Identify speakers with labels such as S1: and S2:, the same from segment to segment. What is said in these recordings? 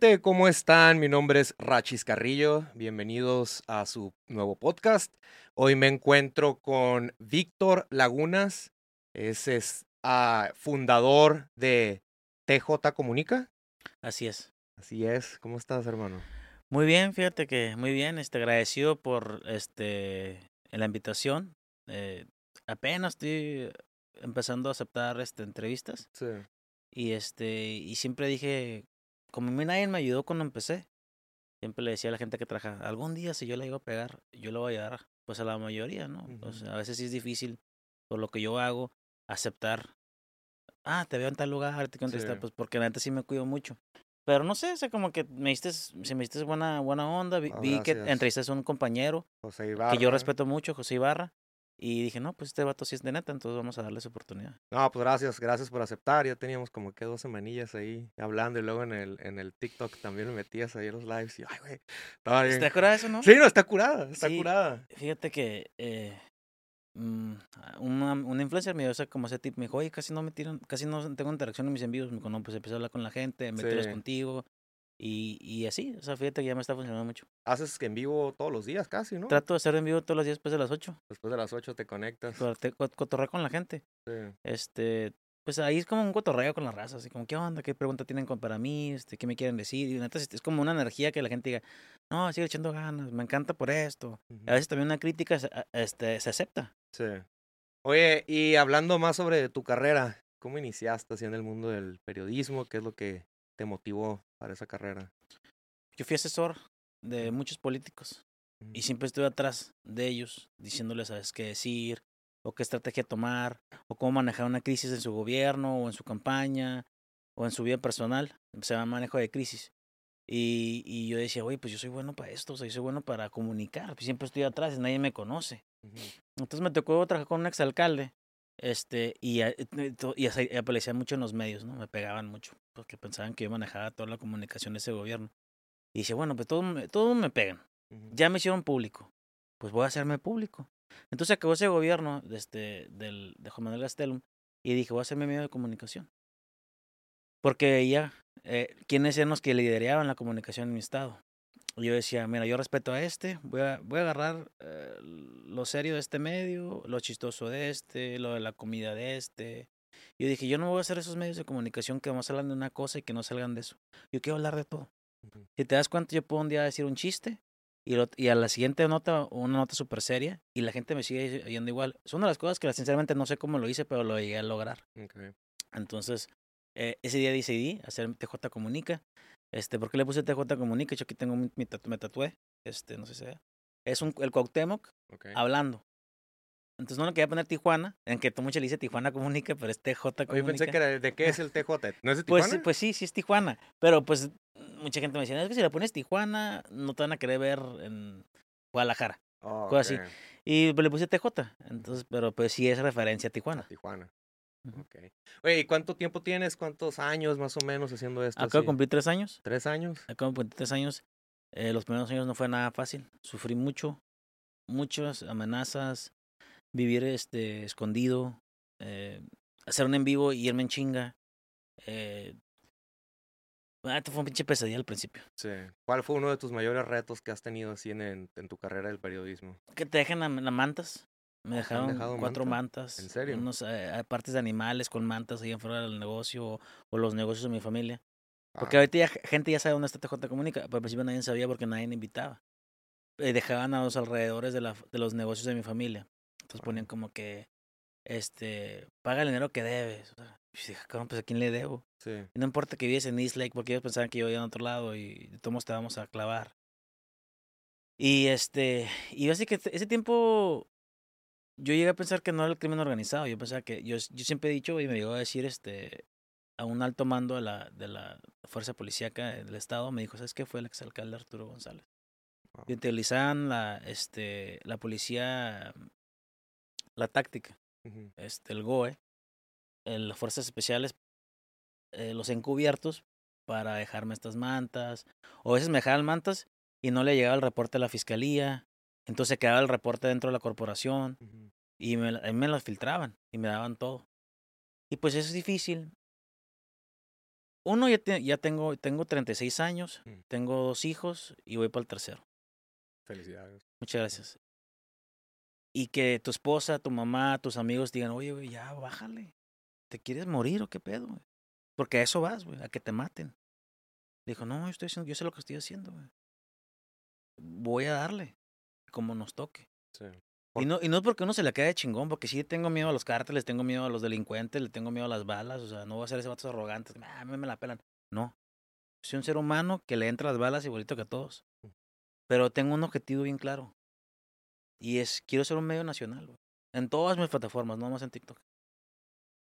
S1: gente? ¿Cómo están? Mi nombre es Rachis Carrillo. Bienvenidos a su nuevo podcast. Hoy me encuentro con Víctor Lagunas. Ese es ah, fundador de TJ Comunica.
S2: Así es.
S1: Así es. ¿Cómo estás, hermano?
S2: Muy bien, fíjate que muy bien. Este, agradecido por este la invitación. Eh, apenas estoy empezando a aceptar este entrevistas
S1: Sí.
S2: y este y siempre dije como a mí nadie me ayudó cuando empecé. Siempre le decía a la gente que trabaja, algún día si yo la iba a pegar, yo lo voy a dar, pues a la mayoría, ¿no? A veces sí es difícil por lo que yo hago aceptar. Ah, te veo en tal lugar, te contestar,
S1: Sí.
S2: pues porque la neta sí me cuido mucho. Pero no sé, o sea, como que me diste, se me diste buena, buena onda. Vi, vi que
S1: gracias.
S2: entrevistaste a un compañero
S1: José Ibarra.
S2: que yo respeto mucho, José Ibarra. Y dije, no, pues este vato sí es de neta, entonces vamos a darle esa oportunidad.
S1: No, pues gracias, gracias por aceptar. Ya teníamos como que dos semanillas ahí hablando y luego en el, en el TikTok también me metías ahí en los lives y, ay, güey, estaba bien.
S2: ¿Te acuerdas de eso, no?
S1: Sí, no, está curada, está
S2: Sí.
S1: curada.
S2: Fíjate que eh, mm, una, una influencer me dio como ese tip, me dijo, oye, casi no me tiran, casi no tengo interacción en mis envíos. Me dijo, no, pues empecé a hablar con la gente, meterlos
S1: Sí.
S2: contigo. Y, y así, o sea, fíjate que ya me está funcionando mucho.
S1: Haces que en vivo todos los días casi, ¿no?
S2: Trato de hacer en vivo todos los días después de las 8,
S1: Después de las 8 te conectas.
S2: te- co- cotorrear con la gente.
S1: Sí.
S2: Este, pues ahí es como un cotorreo con la raza, así como, ¿qué onda? ¿Qué pregunta tienen para mí? Este, ¿Qué me quieren decir? Y neta, es como una energía que la gente diga, no, sigue echando ganas, me encanta por esto. A veces también una crítica este, se acepta.
S1: Sí. Oye, y hablando más sobre tu carrera, ¿cómo iniciaste así en el mundo del periodismo? ¿Qué es lo que te motivó para esa carrera?
S2: Yo fui asesor de muchos políticos y siempre estuve atrás de ellos, diciéndoles, ¿sabes qué decir? O qué estrategia tomar, o cómo manejar una crisis en su gobierno, o en su campaña, o en su vida personal. Se llama manejo de crisis. Y, y yo decía, oye, pues yo soy bueno para esto, o sea, yo soy bueno para comunicar, pues siempre estoy atrás, nadie me conoce. Entonces me tocó trabajar con un exalcalde, este, y, a- y y y aparecía mucho en los medios, ¿no? Me pegaban mucho, porque pensaban que yo manejaba toda la comunicación de ese gobierno. Y dije, bueno, pues todos me, todos me pegan, ya me hicieron público, pues voy a hacerme público. Entonces acabó ese gobierno de, este, del, de Juan Manuel Gastelum y dije, voy a hacerme medio de comunicación. Porque veía eh, quiénes eran los que lideraban la comunicación en mi estado. Y yo decía, mira, yo respeto a este, voy a, voy a agarrar eh, lo serio de este medio, lo chistoso de este, lo de la comida de este. Yo dije, yo no voy a hacer esos medios de comunicación que vamos a hablar de una cosa y que no salgan de eso. Yo quiero hablar de todo. Si te das cuenta, yo puedo un día decir un chiste y, lo- y a la siguiente nota, una nota súper seria, y la gente me sigue yendo igual. Es una de las cosas que sinceramente no sé cómo lo hice, pero lo llegué a lograr. Entonces, eh, ese día decidí hacer TJ Comunica. Este, ¿Por qué le puse TJ Comunica? Yo aquí tengo mi, mi tatu- me tatué. Este, no sé si sea. Es un, el Cuauhtémoc hablando. Entonces no le quería poner Tijuana, en que mucha le dice Tijuana Comunica, pero es TJ Comunica.
S1: Oye, pensé que era de qué es el TJ. ¿No es de
S2: Pues,
S1: Tijuana?
S2: pues sí, sí es Tijuana. Pero pues mucha gente me decía, es que si le pones Tijuana, no te van a querer ver en Guadalajara.
S1: Oh,
S2: cosas así. Y pues, le puse TJ. Entonces, pero pues sí es referencia a Tijuana.
S1: Tijuana.
S2: Ujú.
S1: Ok. Oye, ¿y cuánto tiempo tienes? ¿Cuántos años más o menos haciendo esto?
S2: Acabo de cumplir tres años.
S1: ¿Tres años?
S2: Acabo de cumplir tres años. Eh, los primeros años no fue nada fácil. Sufrí mucho, muchas amenazas, vivir este escondido, eh, hacer un en vivo y irme en chinga. Eh, ah, esto fue un pinche pesadilla al principio.
S1: Sí. ¿Cuál fue uno de tus mayores retos que has tenido así en, en, en tu carrera del periodismo?
S2: Que te dejen las mantas. Me dejaron
S1: dejado
S2: cuatro
S1: manta?
S2: mantas.
S1: ¿En serio?
S2: Unos eh, partes de animales con mantas ahí afuera del negocio o, o los negocios de mi familia. Porque
S1: Ah,
S2: ahorita ya ge- gente ya sabe dónde está TJ Comunica, pero al principio nadie sabía porque nadie me invitaba. Eh, dejaban a los alrededores de, la, de los negocios de mi familia. Entonces ponían como que, este, paga el dinero que debes. O sea, y dije, cabrón, pues a quién le debo.
S1: Sí.
S2: Y no importa que viviese en East Lake porque ellos pensaban que yo vivía en otro lado y de todos te vamos a clavar. Y este, y así que ese tiempo yo llegué a pensar que no era el crimen organizado. Yo pensaba que, yo, yo siempre he dicho y me llegó a decir este a un alto mando de la, de la fuerza policíaca del estado, me dijo, ¿sabes qué? Fue el exalcalde Arturo González.
S1: Wow.
S2: Y utilizaban la, este, la policía, la táctica, este, el GOE, eh, las fuerzas especiales, eh, los encubiertos para dejarme estas mantas. O a veces me dejaban mantas y no le llegaba el reporte a la fiscalía. Entonces quedaba el reporte dentro de la corporación
S1: Ujú.
S2: y me, me las filtraban y me daban todo. Y pues eso es difícil. Uno, ya, te- ya tengo, tengo 36 años,
S1: Mm.
S2: tengo dos hijos y voy para el tercero.
S1: Felicidades.
S2: Muchas gracias. Y que tu esposa, tu mamá, tus amigos digan, oye, güey, ya bájale. ¿Te quieres morir o qué pedo? güey?" Porque a eso vas, güey, a que te maten. Dijo, no, yo, estoy haciendo, yo sé lo que estoy haciendo, güey. Voy a darle, como nos toque.
S1: Sí.
S2: Y no, y no es porque uno se le quede chingón, porque sí tengo miedo a los cárteles, tengo miedo a los delincuentes, le tengo miedo a las balas, o sea, no voy a ser ese vato arrogante, "Ah, a mí me la pelan. No. Soy un ser humano que le entra las balas igualito que a todos. Pero tengo un objetivo bien claro. Y es, quiero ser un medio nacional, güey. En todas mis plataformas, no más en TikTok.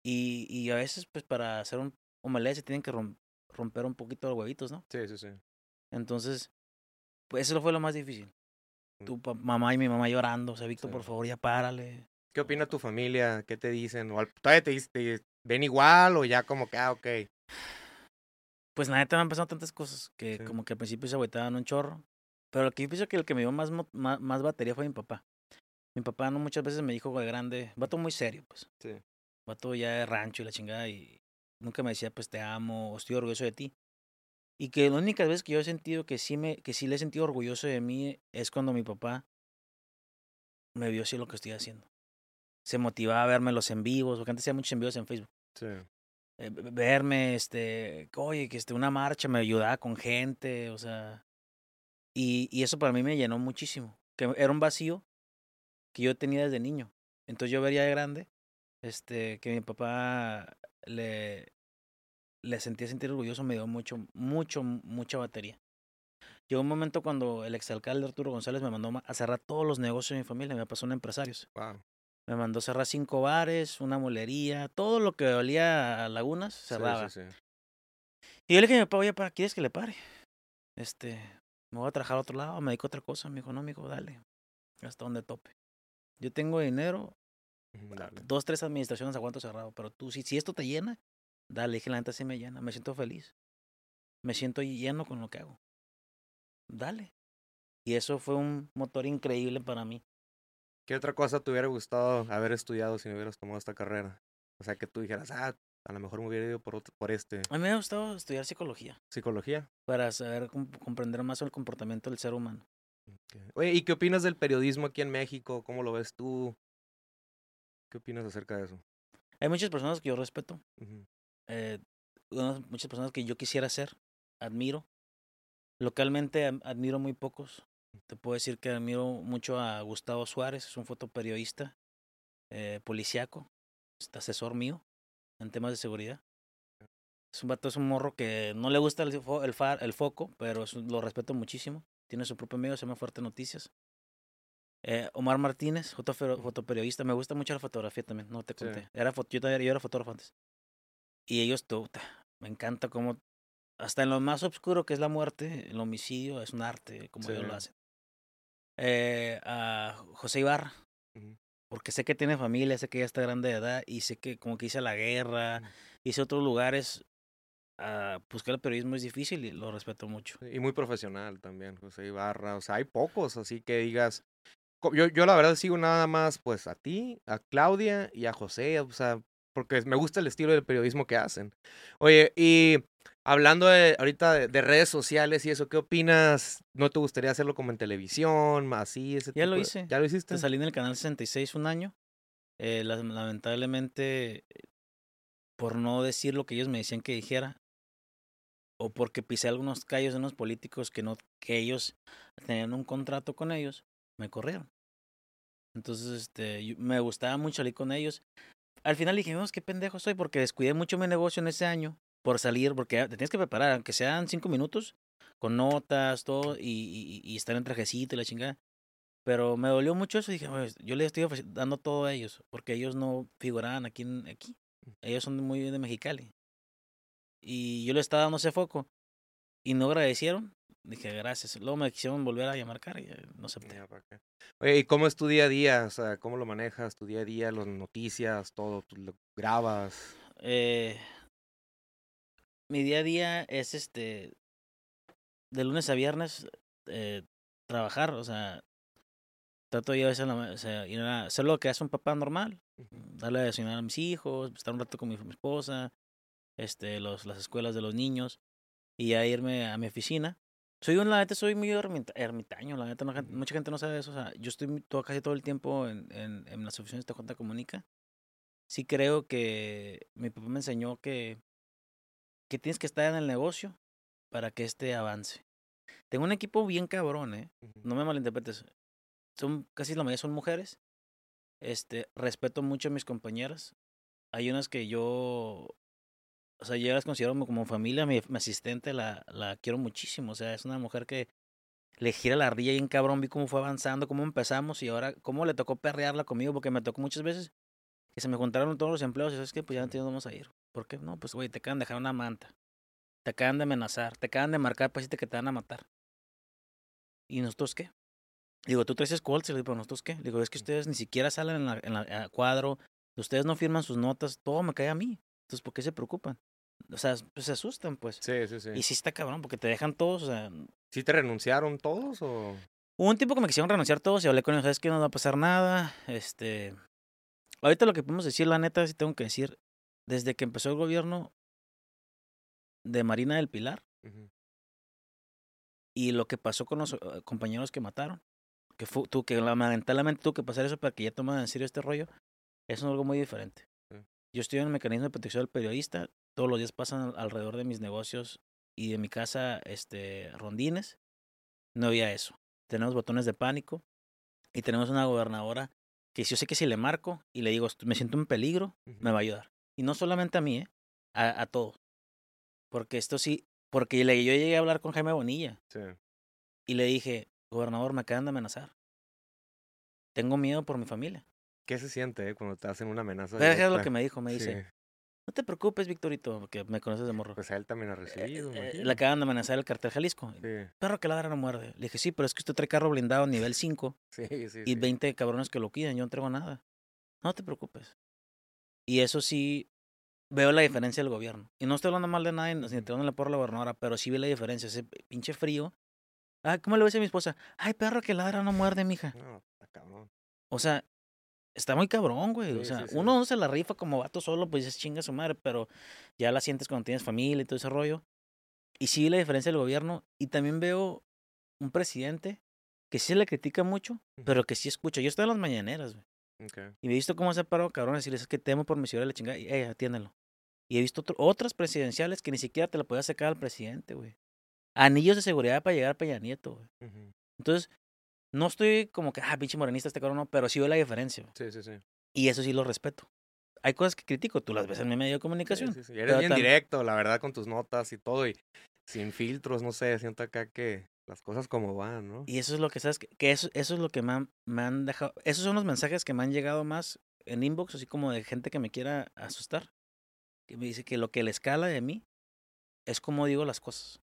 S2: Y, y a veces, pues, para hacer un omelette se tienen que rom- romper un poquito los huevitos, ¿no?
S1: Sí, sí, sí.
S2: Entonces, pues eso fue lo más difícil.
S1: Mm.
S2: Tu mamá y mi mamá llorando, o sea, Víctor,
S1: Sí.
S2: por favor, ya párale.
S1: ¿Qué opina tu familia? ¿Qué te dicen? ¿O todavía te, te ven igual o ya como que, ah, ok?
S2: Pues la neta me han pasado tantas cosas que
S1: Sí.
S2: como que al principio se agüitaban un chorro. Pero lo que yo pienso que el que me dio más, más, más batería fue mi papá. Mi papá no muchas veces me dijo de grande, vato muy serio, pues.
S1: Sí.
S2: Vato ya de rancho y la chingada y nunca me decía, pues te amo, o estoy orgulloso de ti. Y que la única vez que yo he sentido que sí, me, que sí le he sentido orgulloso de mí es cuando mi papá me vio así lo que estoy haciendo. Se motivaba a verme los en vivos, porque antes hacía muchos en vivos en Facebook
S1: Sí.
S2: eh, verme, este, oye, que este, una marcha me ayudaba con gente, o sea, y, y eso para mí me llenó muchísimo, que era un vacío que yo tenía desde niño. Entonces yo vería de grande, este, que mi papá le, le sentía sentir orgulloso, me dio mucho, mucho, mucha batería. Llegó un momento cuando el exalcalde Arturo González me mandó ma- a cerrar todos los negocios de mi familia, me pasó en empresarios.
S1: Wow.
S2: Me mandó cerrar cinco bares, una molería, todo lo que olía a lagunas, cerraba.
S1: Sí, sí, sí.
S2: Y yo le dije a mi papá, oye, ¿para quieres que le pare? Este, me voy a trabajar a otro lado, me dedico a otra cosa. Me dijo, no, amigo, dale, hasta donde tope. Yo tengo dinero,
S1: Ujú, Dale.
S2: dos, tres administraciones aguanto cerrado, pero tú, si, si esto te llena, dale, dije, la neta sí me llena, me siento feliz. Me siento lleno con lo que hago. Dale. Y eso fue un motor increíble para mí.
S1: ¿Qué otra cosa te hubiera gustado haber estudiado si no hubieras tomado esta carrera? O sea, que tú dijeras, ah, a lo mejor me hubiera ido por, otro- por este.
S2: A mí me ha gustado estudiar psicología
S1: Psicología.
S2: para saber com- comprender más el comportamiento del ser humano.
S1: Oye, ¿y qué opinas del periodismo aquí en México? ¿Cómo lo ves tú? ¿Qué opinas acerca de eso?
S2: Hay muchas personas que yo respeto, eh, muchas personas que yo quisiera ser, admiro. Localmente admiro muy pocos. Te puedo decir que admiro mucho a Gustavo Suárez, es un fotoperiodista eh, policiaco, es asesor mío en temas de seguridad. Es un vato, es un morro que no le gusta el, fo- el, far- el foco, pero es lo respeto muchísimo. Tiene su propio medio, se llama Fuerte Noticias. Eh, Omar Martínez, fotoperiodista, me gusta mucho la fotografía también, no te
S1: Sí.
S2: conté. Era fo- yo, también- yo era fotógrafo antes. Y ellos, me encanta cómo, hasta en lo más oscuro que es la muerte, el homicidio, es un arte, como ellos
S1: Sí.
S2: lo hacen. Eh, a José Ibarra,
S1: Ujú.
S2: Porque sé que tiene familia, sé que ya está grande de edad, y sé que como que hice la guerra, hice otros lugares, ah, buscar el periodismo es difícil y lo respeto mucho.
S1: Y muy profesional también, José Ibarra. O sea, hay pocos, así que digas. Yo, yo la verdad sigo nada más, pues, a ti, a Claudia y a José, o sea, porque me gusta el estilo del periodismo que hacen. Oye, y hablando de, ahorita de, de redes sociales y eso, ¿qué opinas? ¿No te gustaría hacerlo como en televisión, así, ese
S2: Ya lo
S1: de-
S2: hice.
S1: ¿Ya lo hiciste?
S2: Te salí en el canal 66 un año. eh, la- lamentablemente, por no decir lo que ellos me decían que dijera, o porque pisé algunos callos de unos políticos que no, que ellos tenían un contrato con ellos, me corrieron. Entonces, este, me gustaba mucho salir con ellos. Al final dije, vamos, qué pendejo soy, porque descuidé mucho mi negocio en ese año por salir, porque te tienes que preparar, aunque sean cinco minutos, con notas, todo, y, y, y estar en trajecito y la chingada. Pero me dolió mucho eso. Dije, "Pues, yo les estoy dando todo a ellos, porque ellos no figuraban aquí. aquí. Ellos son muy de Mexicali. Y yo les estaba dando ese foco. Y no agradecieron. Dije, gracias. Luego me quisieron volver a llamar cara y no acepté.
S1: Ya, ¿para qué? Oye, ¿y cómo es tu día a día? O sea, ¿cómo lo manejas? Tu día a día, las noticias, todo, tú lo grabas.
S2: Eh, mi día a día es este. De lunes a viernes, eh, trabajar. O sea, trato yo a veces, en la ma- o sea, ir a hacer lo que hace un papá normal.
S1: Ujú.
S2: darle a desayunar a mis hijos, estar un rato con mi, mi esposa, este, los, las escuelas de los niños y ya irme a mi oficina. Soy un, la neta, soy muy ermita- ermitaño, la neta, no mucha gente no sabe eso. O sea, yo estoy todo, casi todo el tiempo en, en, en las oficinas de Junta Comunica. Sí creo que mi papá me enseñó que, que tienes que estar en el negocio para que este avance. Tengo un equipo bien cabrón, ¿eh? No me malinterpretes. Son, casi la mayoría son mujeres. Este, respeto mucho a mis compañeras. Hay unas que yo, o sea, yo las considero como- como familia. Mi, mi asistente la, la quiero muchísimo. O sea, es una mujer que le gira la ardilla bien cabrón. Vi cómo fue avanzando, cómo empezamos y ahora cómo le tocó perrearla conmigo porque me tocó muchas veces que se me juntaron todos los empleados y sabes que pues ya no vamos a ir. ¿Por qué? No, pues güey, te acaban de dejar una manta. Te acaban de amenazar, te acaban de marcar pues que te van a matar. ¿Y nosotros qué? Digo, tú traes escoltas, le digo, ¿pero nosotros qué? Digo, es que ustedes ni siquiera salen en la, en la cuadro, ustedes no firman sus notas, todo me cae a mí. Entonces, ¿por qué se preocupan? O sea, pues se asustan, pues.
S1: Sí, sí, sí.
S2: Y sí está cabrón, porque te dejan todos, o sea,
S1: ¿Sí te renunciaron todos o...?
S2: Hubo un tiempo que me quisieron renunciar todos y hablé con ellos, ¿sabes qué? No va a pasar nada. Este. Ahorita lo que podemos decir, la neta, sí tengo que decir, desde que empezó el gobierno de Marina del Pilar y lo que pasó con los eh, compañeros que mataron, que fue, tú, que lamentablemente tuvo que pasar eso para que ya tomaran en serio este rollo, eso es algo muy diferente. Yo estoy en el mecanismo de protección del periodista, todos los días pasan al- alrededor de mis negocios y de mi casa este, rondines. No había eso. Tenemos botones de pánico y tenemos una gobernadora que yo sé que si le marco y le digo, "Est- me siento en peligro, me va a ayudar. Y no solamente a mí, ¿eh? a, a todos. Porque esto sí, porque le, yo llegué a hablar con Jaime Bonilla
S1: Sí.
S2: y le dije, gobernador, me acaban de amenazar. Tengo miedo por mi familia.
S1: ¿Qué se siente eh, cuando te hacen una amenaza?
S2: Pero es lo que me dijo, me dice,
S1: Sí,
S2: no te preocupes, Victorito, porque me conoces de morro.
S1: Pues a él también ha recibido.
S2: Eh, eh, le acaban de amenazar el cartel Jalisco.
S1: Sí,
S2: Perro que ladra no muerde. Le dije, sí, pero es que usted trae carro blindado nivel 5
S1: sí, sí.
S2: y
S1: sí.
S2: 20 cabrones que lo cuidan, yo no traigo nada. No te preocupes. Y eso sí, veo la diferencia del gobierno. Y no estoy hablando mal de nadie, ni
S1: Ujú.
S2: tirándole por la gobernadora, pero sí vi la diferencia. Ese pinche frío. Ay, ¿cómo le voy a decir a mi esposa? Ay, perro que ladra no muerde, mija.
S1: No, está cabrón.
S2: O sea, está muy cabrón, güey. o sea,
S1: sí, sí.
S2: uno no se la rifa como vato solo, pues dices chinga su madre, pero ya la sientes cuando tienes familia y todo ese rollo. Y sí vi la diferencia del gobierno. Y también veo un presidente que sí se le critica mucho, pero que sí escucha. Yo estoy en las mañaneras, güey. Y he visto cómo se ha parado cabrón a decirles "Es que temo por mi ciudad y la chingada. Y, eh, atiéndelo. Y he visto otro- otras presidenciales que ni siquiera te la podía sacar al presidente, güey. Anillos de seguridad para llegar a Peña Nieto, güey. Entonces, no estoy como que, ah, pinche morenista este cabrón, no, pero sí veo la diferencia. güey.
S1: Sí, sí, sí.
S2: Y eso sí lo respeto. Hay cosas que critico, tú las ves en mi medio de comunicación.
S1: sí, sí. Eres bien directo, la verdad, con tus notas y todo. Y sin filtros, no sé, siento acá que las cosas como van, ¿no?
S2: Y eso es lo que, ¿sabes? Que que eso, eso es lo que me han, me han dejado. Esos son los mensajes que me han llegado más en inbox, así como de gente que me quiera asustar. Que me dice que lo que le escala de mí es como digo las cosas.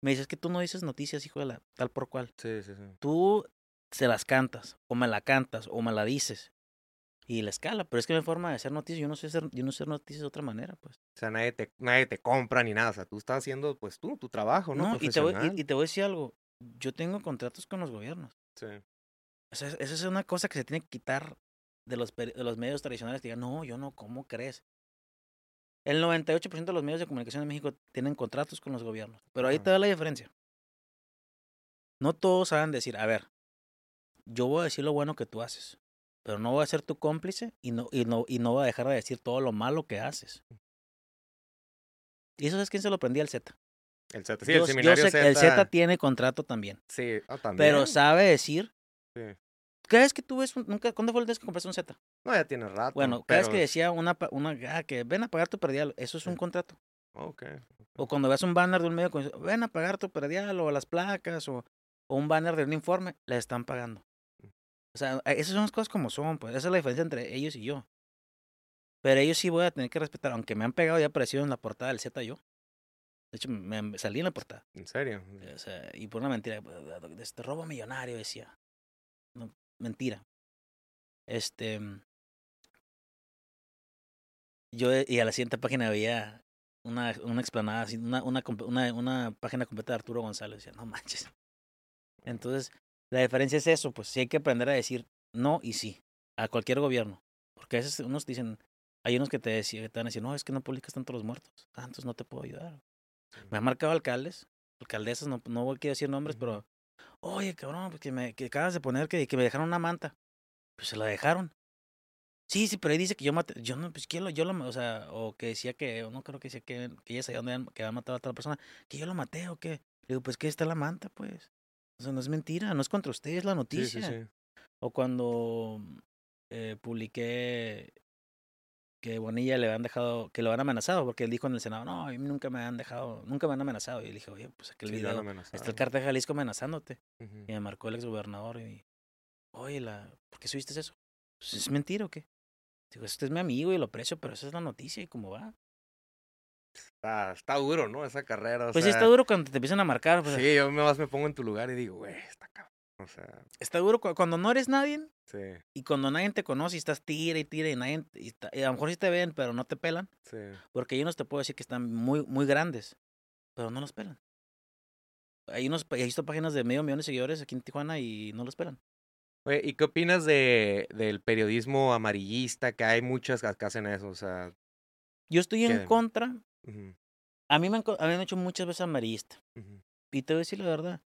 S2: Me dice, es que tú no dices noticias, hijo de la tal por cual.
S1: Sí, sí, sí.
S2: Tú se las cantas, o me la cantas, o me la dices. Y la escala, pero es que hay forma de hacer noticias. Yo no sé hacer, yo no sé hacer noticias de otra manera, pues.
S1: O sea, nadie te, nadie te compra ni nada. O sea, tú estás haciendo, pues, tú, tu trabajo, ¿no?
S2: No, y te, voy, y te voy a decir algo. Yo tengo contratos con los gobiernos.
S1: Sí.
S2: O sea, esa es una cosa que se tiene que quitar de los, de los medios tradicionales. Que digan, no, yo no, ¿cómo crees? El 98% de los medios de comunicación de México tienen contratos con los gobiernos. Pero ahí te da la diferencia. No todos saben decir, a ver, yo voy a decir lo bueno que tú haces, pero no voy a ser tu cómplice y no, y no, y no voy a dejar de decir todo lo malo que haces. Y eso es quién se lo aprendí al Z.
S1: El Z, sí,
S2: yo,
S1: el
S2: yo
S1: seminario
S2: sé que el Z
S1: Z.
S2: tiene contrato también,
S1: Sí, ah, también.
S2: pero sabe decir.
S1: Sí.
S2: Cada vez que tú ves, un- nunca, ¿cuándo fue el día que compraste un Z?
S1: No, ya tiene rato.
S2: Bueno, cada vez que decía una, una ah, que ven a pagar tu predial, eso es un
S1: Sí.
S2: contrato.
S1: Ok.
S2: O cuando ves un banner de un medio, que dice, ven a pagar tu predial o las placas o, o un banner de un informe, le están pagando.
S1: Mm.
S2: O sea, eh, esas son las cosas como son, pues esa es la diferencia entre ellos y yo. Pero ellos sí voy a tener que respetar, aunque me han pegado y aparecido en la portada del Z yo. De hecho, me, salí en la portada.
S1: ¿En serio?
S2: O sea, y por una mentira, de este robo millonario decía. No, mentira. Este. Yo, eh, y a la siguiente página había una, una explanada, una, una, una, una página completa de Arturo González. Decía, no manches. Entonces, la diferencia es eso, pues sí hay que aprender a decir no y sí a cualquier gobierno. Porque a veces unos dicen, Hay unos que te, decían, te van a decir, no, es que no publicas tanto los muertos. Ah, entonces no te puedo ayudar. Me han marcado alcaldes, alcaldesas, no, no quiero decir nombres, pero, oye, cabrón, pues que me que acabas de poner que, que me dejaron una manta. Pues se la dejaron. Sí, sí, pero ahí dice que yo maté. Yo no, pues ¿quién lo, yo lo, o sea, o que decía que, no creo que decía que, que ella sabía dónde habían- que había matado a otra persona, que yo lo maté o qué. Le digo, pues que está la manta, pues. O sea, no es mentira, no es contra usted, es la
S1: Sí,
S2: noticia.
S1: sí, sí.
S2: O cuando eh, publiqué que Bonilla le habían dejado, que lo habían amenazado, porque él dijo en el Senado, no, a mí nunca me han dejado, nunca me han amenazado. Y le dije, oye, pues aquel
S1: Sí, han
S2: video, está el cartel de Jalisco amenazándote. Y me marcó el exgobernador y, oye, la, ¿por qué subiste eso? Pues, ¿Es mentira o qué? Digo, este es mi amigo y lo aprecio, pero esa es la noticia y cómo va.
S1: Está, está duro, ¿no? Esa carrera. o
S2: Pues sí
S1: sea,
S2: está duro cuando te empiezan a marcar. pues,
S1: Sí, yo más me pongo en tu lugar y digo, güey, está cabrón. O sea,
S2: Está duro cu- cuando no eres nadie
S1: sí,
S2: y cuando nadie te conoce y estás tira y tira y nadie, y está- y a lo mejor sí te ven, pero no te pelan.
S1: sí.
S2: Porque hay unos te puedo decir que están muy, muy grandes, pero no los pelan. Hay unos, he visto páginas de medio millón de seguidores aquí en Tijuana y no los pelan.
S1: Oye, ¿y qué opinas de, del periodismo amarillista? Que hay muchas que hacen eso, o sea.
S2: Yo estoy en contra.
S1: ujú,
S2: A mí me han, a mí me han hecho muchas veces amarillista.
S1: ujú.
S2: Y te voy a decir la verdad.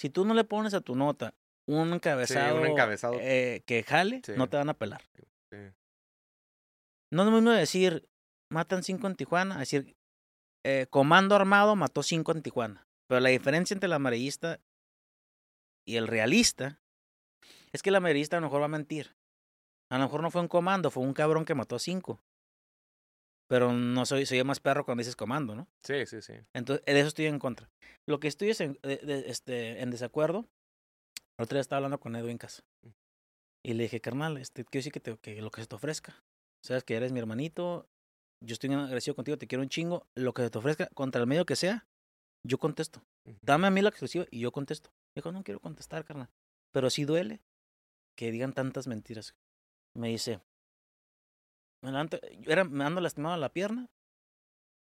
S2: Si tú no le pones a tu nota un encabezado,
S1: encabezado.
S2: eh, que jale,
S1: Sí.
S2: no te van a pelar.
S1: Sí.
S2: No es lo mismo decir, matan cinco en Tijuana, a decir, eh, comando armado mató cinco en Tijuana. Pero la diferencia entre el amarillista y el realista es que el amarillista a lo mejor va a mentir. A lo mejor no fue un comando, fue un cabrón que mató a cinco. Pero no soy, soy más perro cuando dices comando, ¿no?
S1: Sí, sí, sí.
S2: Entonces, de eso estoy en contra. Lo que estoy es en, de- de- este, en desacuerdo. El otro día estaba hablando con Edwin Casa. Y le dije, carnal, este, quiero decir que, te- que lo que se te ofrezca. Sabes que eres mi hermanito. Yo estoy agradecido contigo, te quiero un chingo. Lo que se te ofrezca, contra el medio que sea, yo contesto. Dame a mí la exclusiva y yo contesto. Dijo, no quiero contestar, carnal. Pero sí duele que digan tantas mentiras. Me dice, me, levanto- yo era, me ando lastimado la pierna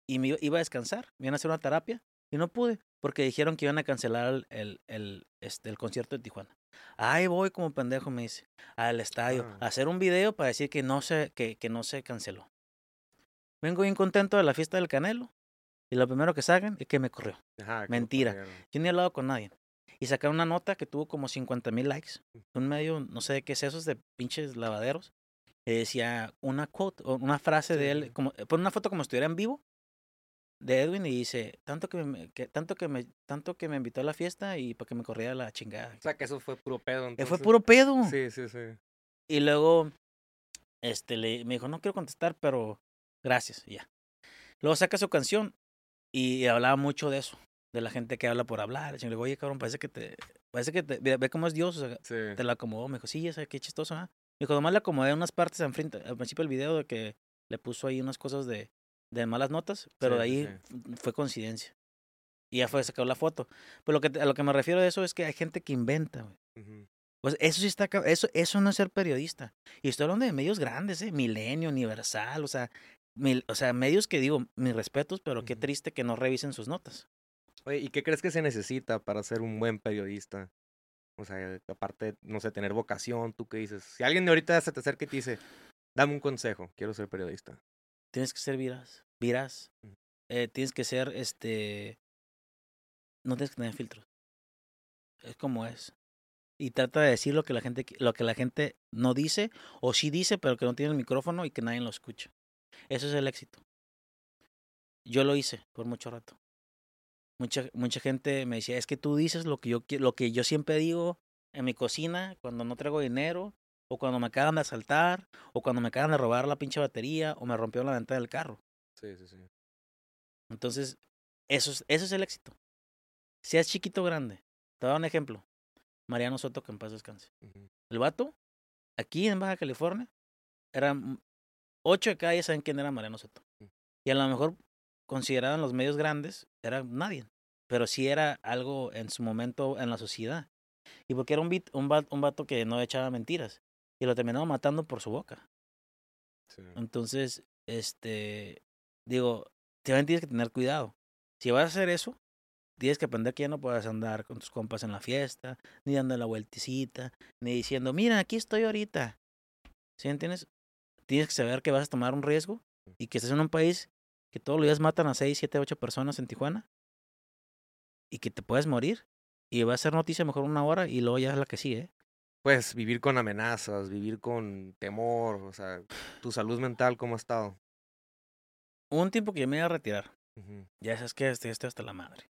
S2: y me iba- a descansar, me iban a hacer una terapia y no pude porque dijeron que iban a cancelar el, el, el, este, el concierto de Tijuana. Ahí voy como pendejo, me dice, al estadio,
S1: Ah.
S2: a hacer un video para decir que no se, que, que no se canceló. Vengo bien contento de la fiesta del Canelo y lo primero que sacan es que me corrió.
S1: Ajá,
S2: Mentira.
S1: corrieron.
S2: Yo ni he hablado con nadie. Y sacaron una nota que tuvo como 50 mil likes. Un medio, no sé de qué es esos de pinches lavaderos. Decía una quote, o una frase de
S1: Sí,
S2: él,
S1: sí.
S2: como, pone una foto como si estuviera en vivo de Edwin y dice, tanto que me, que, tanto que me, tanto que me invitó a la fiesta y para que me corriera la chingada.
S1: O sea, que eso fue puro pedo.
S2: Eh,
S1: Entonces.
S2: fue puro pedo.
S1: Sí, sí, sí.
S2: Y luego, este, le, me dijo, no quiero contestar, pero gracias, y ya. Luego saca su canción y hablaba mucho de eso, de la gente que habla por hablar. Y le digo, oye, cabrón, parece que te, parece que te, ve, ve cómo es Dios, o sea,
S1: Sí.
S2: te la acomodó. Me dijo, sí, ya sé, qué chistoso, ¿ah? Me dijo, nomás le acomodé unas partes al, principio del video de que le puso ahí unas cosas de, de malas notas, pero
S1: Sí,
S2: de ahí fue coincidencia. Y ya fue sacado la foto. Pero lo que, a lo que me refiero de eso es que hay gente que inventa, güey. Pues eso sí está, eso, eso no es ser periodista. Y estoy hablando de medios grandes, ¿eh? Milenio, Universal, o sea, mil- o sea, medios que digo, mis respetos, pero qué triste que no revisen sus notas.
S1: Oye, ¿y qué crees que se necesita para ser un buen periodista? O sea, aparte, no sé, tener vocación, ¿tú qué dices? Si alguien de ahorita se te acerca y te dice, dame un consejo, quiero ser periodista.
S2: Tienes que ser viraz, viraz.
S1: Ujú.
S2: Eh, tienes que ser, este, no tienes que tener filtros. Es como es. Y trata de decir lo que la gente, lo que la gente no dice, o sí dice, pero que no tiene el micrófono y que nadie lo escucha. Eso es el éxito. Yo lo hice por mucho rato. Mucha, mucha gente me decía, es que tú dices lo que yo lo que yo siempre digo en mi cocina cuando no traigo dinero, o cuando me acaban de asaltar, o cuando me acaban de robar la pinche batería, o me rompieron la ventana del carro.
S1: Sí, sí, sí.
S2: Entonces, eso es, eso es el éxito. Seas chiquito o grande. Te voy a dar un ejemplo. Mariano Soto, que en paz descanse. El vato, aquí en Baja California, eran ocho de cada diez saben quién era Mariano Soto.
S1: Mm.
S2: Y a lo mejor, consideraban los medios grandes, era nadie. Pero sí era algo en su momento en la sociedad. Y porque era un, bit- un, va- un vato que no echaba mentiras. Y lo terminaron matando por su boca.
S1: Sí.
S2: Entonces, este, digo, también tienes que tener cuidado. Si vas a hacer eso, tienes que aprender que ya no puedes andar con tus compas en la fiesta, ni dando la vueltecita, ni diciendo, mira, aquí estoy ahorita. ¿Sí entiendes? tienes que saber que vas a tomar un riesgo y que estás en un país que todos los días matan a 6, 7, 8 personas en Tijuana y que te puedes morir y va a ser noticia mejor una hora y luego ya es la que sigue. ¿eh?
S1: Pues vivir con amenazas, vivir con temor, o sea, tu salud mental, ¿cómo ha estado?
S2: Hubo un tiempo que yo me iba a retirar. Ya sabes que estoy, estoy hasta la madre.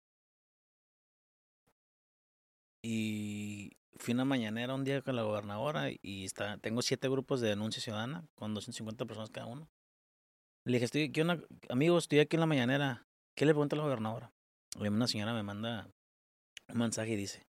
S2: Y fui una mañanera un día con la gobernadora y está, tengo siete grupos de denuncia ciudadana con 250 personas cada uno. Le dije, estoy aquí, una, amigo, estoy aquí en la mañanera. ¿Qué le pregunta a la gobernadora? Una señora me manda un mensaje y dice,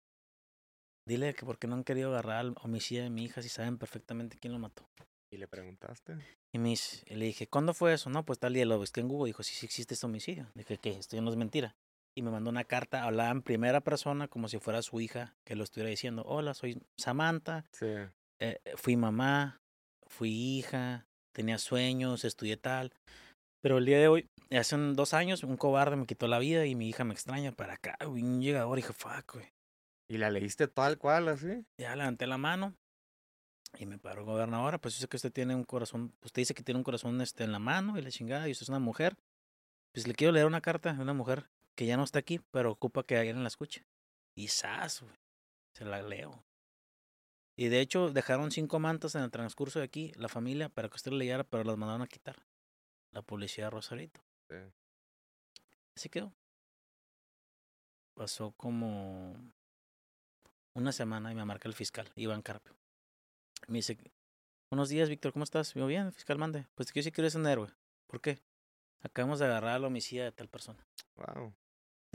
S2: dile que por qué no han querido agarrar al homicida de mi hija si saben perfectamente quién lo mató.
S1: ¿Y le preguntaste?
S2: Y, me dice- y le dije, ¿cuándo fue eso? No, pues tal día lo busqué en Google. Dijo, sí, sí existe este homicidio. Dije, ¿qué? Esto ya no es mentira. Y me mandó una carta, hablaba en primera persona como si fuera su hija, que lo estuviera diciendo, hola, soy Samantha,
S1: Sí.
S2: eh, fui mamá, fui hija, tenía sueños, estudié tal. Pero el día de hoy, hace un- dos años, un cobarde me quitó la vida y mi hija me extraña para acá, güey, un llegador. Dije, fuck, güey.
S1: ¿Y la leíste tal cual, así?
S2: Ya levanté la mano y me paró gobernadora. Pues yo sé que usted tiene un corazón, usted dice que tiene un corazón este, en la mano y la chingada, y usted es una mujer. Pues le quiero leer una carta de una mujer que ya no está aquí, pero ocupa que alguien la escuche. Y sas, güey. Se la leo. Y de hecho, dejaron cinco mantas en el transcurso de aquí, la familia, para que usted le leyera, pero las mandaron a quitar. La policía de Rosarito.
S1: Sí.
S2: Así quedó. Pasó como una semana y me marca el fiscal, Iván Carpio. Me dice, buenos días, Víctor, ¿cómo estás? Yo, bien, fiscal, mande. Pues que sí que eres un héroe. ¿Por qué? Acabamos de agarrar al homicida de tal persona.
S1: Wow.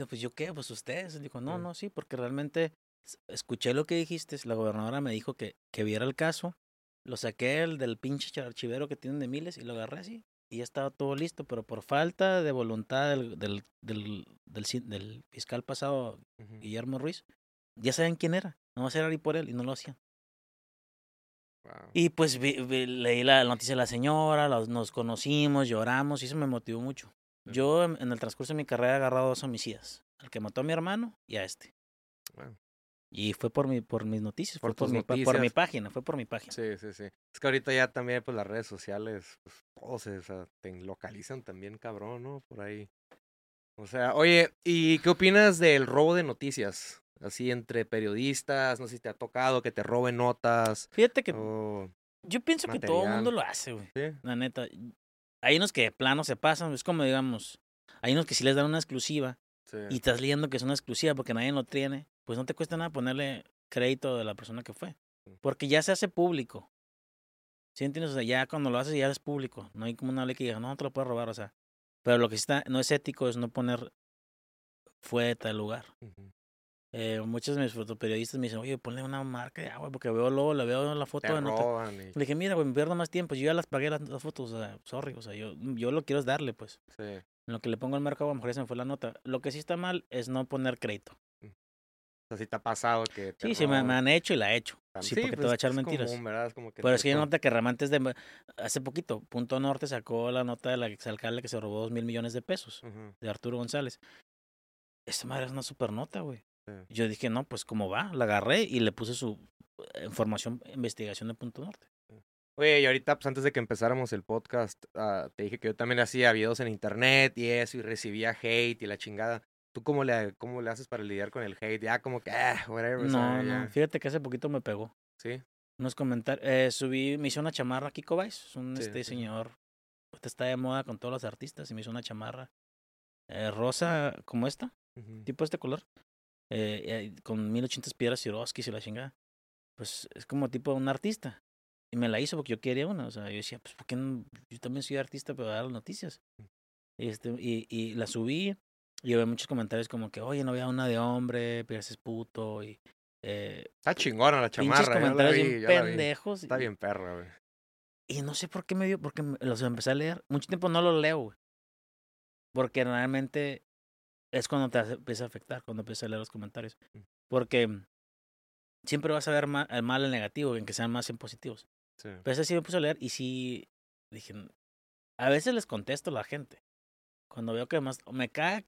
S2: Pues yo qué, pues ustedes. Dijo, no,
S1: Sí.
S2: no, sí, porque realmente escuché lo que dijiste. La gobernadora me dijo que, que viera el caso. Lo saqué el del pinche archivero que tienen de miles y lo agarré así. Y ya estaba todo listo, pero por falta de voluntad del, del, del, del, ci- del fiscal pasado. Guillermo Ruiz, ya saben quién era. No va a ser Ari por él y no lo hacían.
S1: Wow.
S2: Y pues vi- vi- leí la noticia de la señora, los- nos conocimos, lloramos y eso me motivó mucho. Yo en en el transcurso de mi carrera he agarrado dos homicidas. Al que mató a mi hermano y a este.
S1: Wow.
S2: Y fue por mi, por mis noticias,
S1: Por
S2: fue por
S1: tus
S2: mi, por mi
S1: noticias.
S2: página, fue por mi página.
S1: Sí, sí, sí. Es que ahorita ya también, pues las redes sociales, pues todos o sea, te localizan también, cabrón, ¿no? Por ahí. O sea, oye, ¿y qué opinas del robo de noticias? Así entre periodistas, no sé si te ha tocado que te roben notas.
S2: Fíjate que yo pienso que todo el mundo lo hace, güey.
S1: sí,
S2: La neta. Hay unos que de plano se pasan, es como digamos, hay unos que sí les dan una exclusiva
S1: sí.
S2: y estás leyendo que es una exclusiva porque nadie lo tiene, pues no te cuesta nada ponerle crédito de la persona que fue. Porque ya se hace público. ¿Sí entiendes? O sea, ya cuando lo haces ya es público. No hay como una ley que diga, no, te lo puedes robar, o sea. Pero lo que sí está, no es ético es no poner fue de tal lugar.
S1: Ujú.
S2: Eh, muchos de mis fotoperiodistas me dicen, oye, ponle una marca de agua porque veo luego, le veo la foto de
S1: roban y...
S2: Le dije, mira, güey, me pierdo más tiempo. Yo ya las pagué las, las fotos, o sea, sorry, o sea, yo, yo lo quiero es darle, pues.
S1: Sí.
S2: En lo que le pongo al mercado, a lo mejor se me fue la nota. Lo que sí está mal es no poner crédito.
S1: O sea, si te ha pasado que te
S2: Sí, sí, me, han hecho y la he hecho. Sí, porque te
S1: pues,
S2: va a echar
S1: es
S2: mentiras.
S1: común, ¿verdad? Es como que
S2: Pero es que hay
S1: to-
S2: nota que realmente es de... Hace poquito, Punto Norte sacó la nota de la exalcalde que se robó dos mil millones de pesos, de Arturo González. Esta madre es una super nota, güey.
S1: sí.
S2: Yo dije, no, pues cómo va. La agarré y le puse su eh, información, investigación de Punto Norte.
S1: Oye, y ahorita, pues antes de que empezáramos el podcast, ah, te dije que yo también hacía videos en internet y eso, y recibía hate y la chingada. ¿Tú cómo le, cómo le haces para lidiar con el hate? Ya como que, ah, whatever,
S2: No, no,
S1: ya.
S2: fíjate que hace poquito me pegó.
S1: Sí,
S2: Unos comentarios. Eh, subí, me hizo una chamarra Kiko. Es un
S1: Sí,
S2: este
S1: sí.
S2: señor. Ahorita está de moda con todos los artistas. Y me hizo una chamarra eh, rosa como esta, tipo este color. eh, con 1800 piedras Swarovski y la chingada. Pues es como tipo un artista. Y me la hizo porque yo quería una. O sea, yo decía, pues, ¿por qué no? Yo también soy artista, pero dar las noticias. Este, y, y la subí. Y había muchos comentarios como que, oye, no había una de hombre, pero ese es puto. Y eh,
S1: Está chingona la chamarra, yo la
S2: comentarios
S1: vi,
S2: bien
S1: yo la vi.
S2: pendejos.
S1: Está bien perra, güey.
S2: Y no sé por qué me dio, porque los empecé a leer. Mucho tiempo no los leo, güey. Porque realmente es cuando te empieza a afectar, cuando empiezas a leer los comentarios.
S1: Mm.
S2: Porque siempre vas a ver el mal, el negativo, en que sean más en positivos.
S1: Sí.
S2: Pero ese sí me puse a leer y sí dije, a veces les contesto a la gente. Cuando veo que más, me cae,